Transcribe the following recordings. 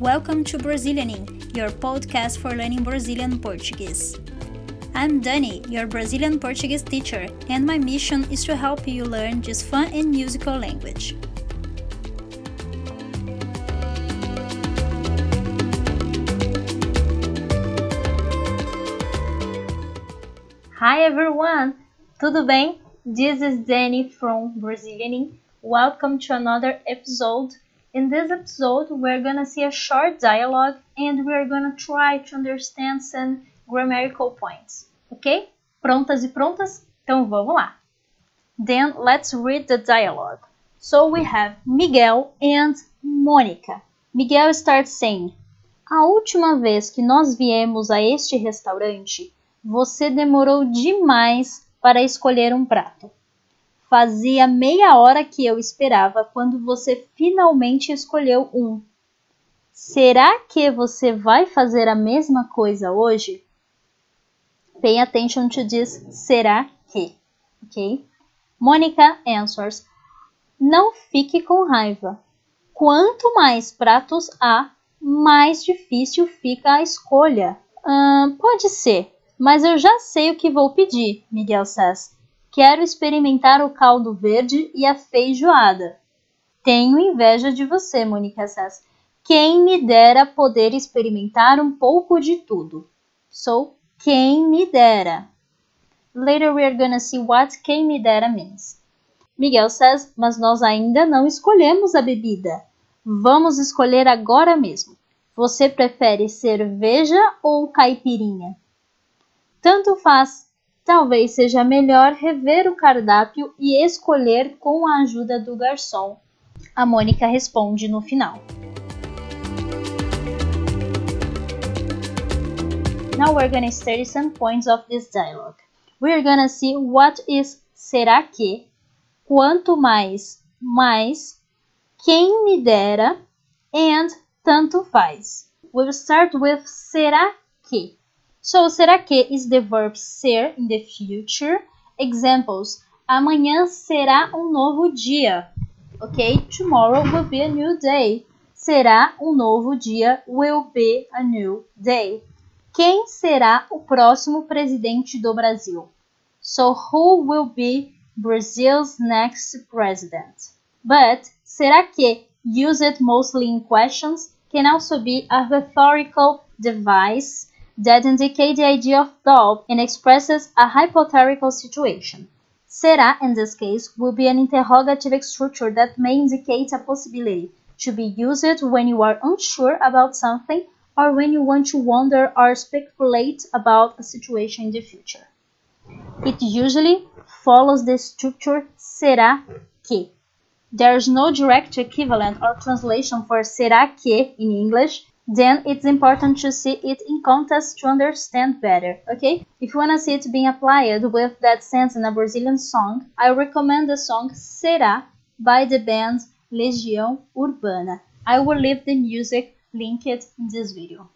Welcome to Brazilianing, your podcast for learning Brazilian Portuguese. I'm Dani, your Brazilian Portuguese teacher, and my mission is to help you learn this fun and musical language. Hi everyone! Tudo bem? This is Dani from Brazilianing. Welcome to another episode In this episode, we're gonna see a short dialogue and we're gonna try to understand some grammatical points. Ok? Prontas e prontas? Então vamos lá. Then let's read the dialogue. So we have Miguel and Mônica. Miguel starts saying: A última vez que nós viemos a este restaurante, você demorou demais para escolher um prato. Fazia meia hora que eu esperava quando você finalmente escolheu um. Será que você vai fazer a mesma coisa hoje? Pay attention to this será que, ok? Mônica answers: Não fique com raiva. Quanto mais pratos há, mais difícil fica a escolha. Uh, pode ser, mas eu já sei o que vou pedir, Miguel says. Quero experimentar o caldo verde e a feijoada. Tenho inveja de você, Mônica says. Quem me dera poder experimentar um pouco de tudo. So, quem me dera. Later we are gonna see what quem me dera means. Miguel says, mas nós ainda não escolhemos a bebida. Vamos escolher agora mesmo. Você prefere cerveja ou caipirinha? Tanto faz, talvez seja melhor rever o cardápio e escolher com a ajuda do garçom. A Mônica responde no final. Now we're gonna study some points of this dialogue. We're gonna see what is será que, quanto mais, mais, quem me dera, and tanto faz. We'll start with será que. So, será que is the verb ser in the future? Examples: Amanhã será um novo dia. Ok? Tomorrow will be a new day. Será um novo dia. Will be a new day. Quem será o próximo presidente do Brasil? So, who will be Brazil's next president? But, será que used mostly in questions can also be a rhetorical device that indicate the idea of doubt and expresses a hypothetical situation. Será, in this case, will be an interrogative structure that may indicate a possibility to be used when you are unsure about something or when you want to wonder or speculate about a situation in the future. It usually follows the structure será que. There is no direct equivalent or translation for será que in English, then it's important to see it in context to understand better, okay? If you want to see it being applied with that sense in a Brazilian song, I recommend the song Será by the band Legião Urbana. I will leave the music linked in this video.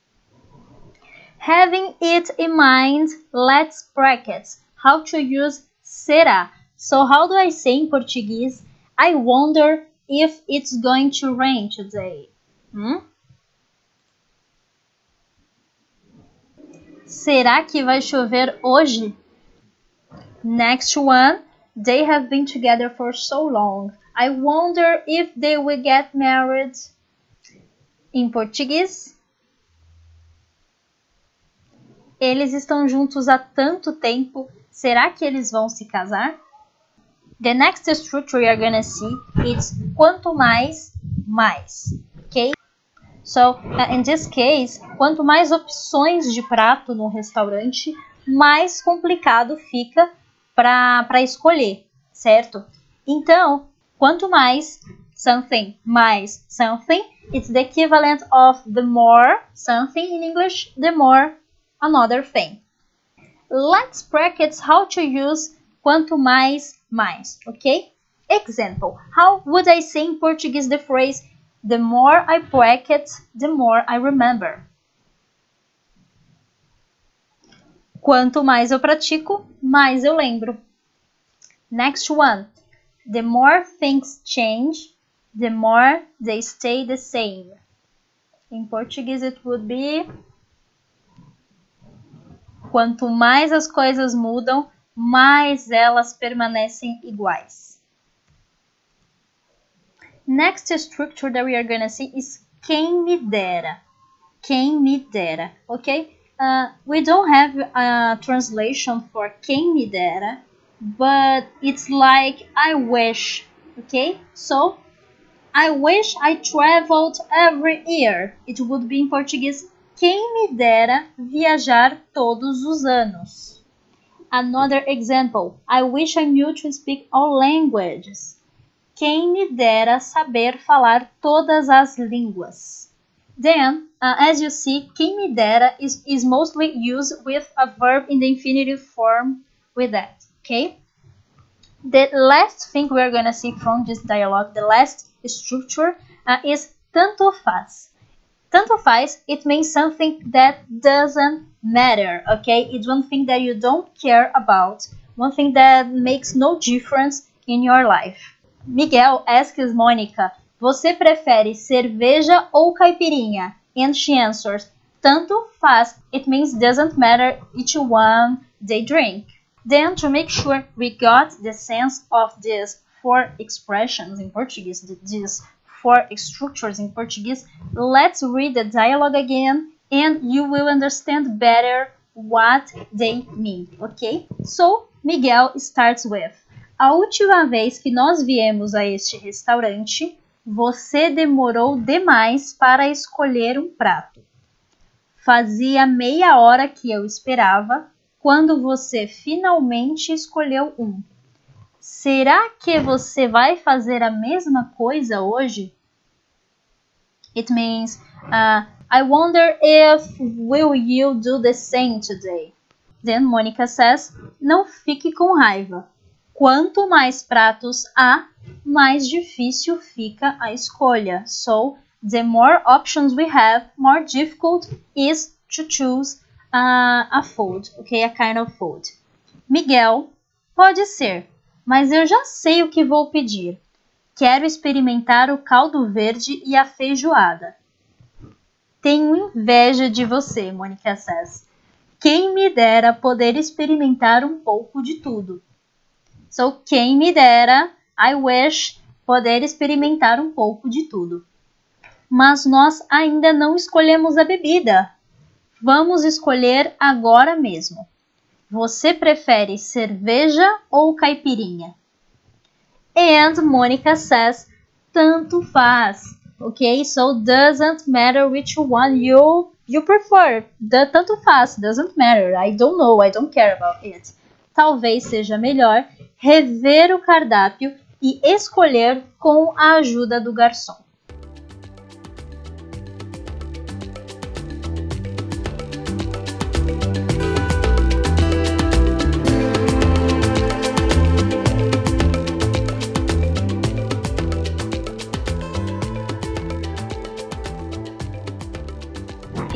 Having it in mind, let's practice how to use será. So how do I say in Portuguese? I wonder if it's going to rain today. Hmm? Será que vai chover hoje? Next one. They have been together for so long. I wonder if they will get married. Em português. Eles estão juntos há tanto tempo. Será que eles vão se casar? The next structure you're gonna see is quanto mais, mais. Okay? So, uh, in this case, quanto mais opções de prato no restaurante, mais complicado fica para escolher, certo? Então, quanto mais something mais something, it's the equivalent of the more something in English, the more another thing. Let's practice how to use quanto mais mais, okay? Example, how would I say in Portuguese the phrase The more I practice, the more I remember. Quanto mais eu pratico, mais eu lembro. Next one. The more things change, the more they stay the same. In Portuguese it would be Quanto mais as coisas mudam, mais elas permanecem iguais. Next structure that we are gonna see is quem me dera. Quem me dera, okay? Uh, we don't have a translation for quem me dera, but it's like I wish, okay? So, I wish I traveled every year. It would be in Portuguese, quem me dera viajar todos os anos. Another example, I wish I knew to speak all languages. Quem me dera saber falar todas as línguas. Then, uh, as you see, quem me dera is, is mostly used with a verb in the infinitive form with that, okay? The last thing we're gonna see from this dialogue, the last structure, uh, is tanto faz. Tanto faz, it means something that doesn't matter, okay? It's one thing that you don't care about, one thing that makes no difference in your life. Miguel asks Monica, você prefere cerveja ou caipirinha? And she answers, tanto faz. It means doesn't matter each one they drink. Then, to make sure we got the sense of these four expressions in Portuguese, these four structures in Portuguese, let's read the dialogue again and you will understand better what they mean, okay? So, Miguel starts with: A última vez que nós viemos a este restaurante, você demorou demais para escolher um prato. Fazia meia hora que eu esperava quando você finalmente escolheu um. Será que você vai fazer a mesma coisa hoje? It means, uh, I wonder if will you do the same today? Then Monica says, não fique com raiva. Quanto mais pratos há, mais difícil fica a escolha. So, the more options we have, more difficult is to choose uh, a food, okay, a kind of food. Miguel, pode ser, mas eu já sei o que vou pedir. Quero experimentar o caldo verde e a feijoada. Tenho inveja de você, Mônica says. Quem me dera poder experimentar um pouco de tudo. So, quem me dera, I wish, poder experimentar um pouco de tudo. Mas nós ainda não escolhemos a bebida. Vamos escolher agora mesmo. Você prefere cerveja ou caipirinha? And Monica says, tanto faz. Okay, so doesn't matter which one you you prefer. The tanto faz, doesn't matter. I don't know, I don't care about it talvez seja melhor rever o cardápio e escolher com a ajuda do garçom.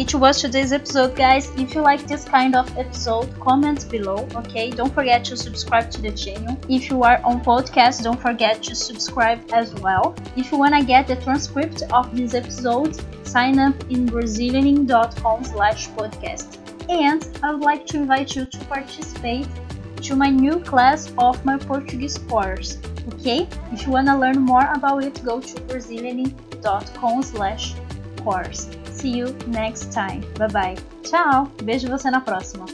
It was today's episode guys if you like this kind of episode comment below okay? Don't forget to subscribe to the channel. If you are on podcast don't forget to subscribe as well. If you want to get the transcript of this episode sign up in brazilianing.com slash podcast. And i would like to invite you to participate to my new class of my portuguese course ok if you want to learn more about it go to brazilianing.com slash course See you next time. Bye bye. Tchau. Vejo você na próxima.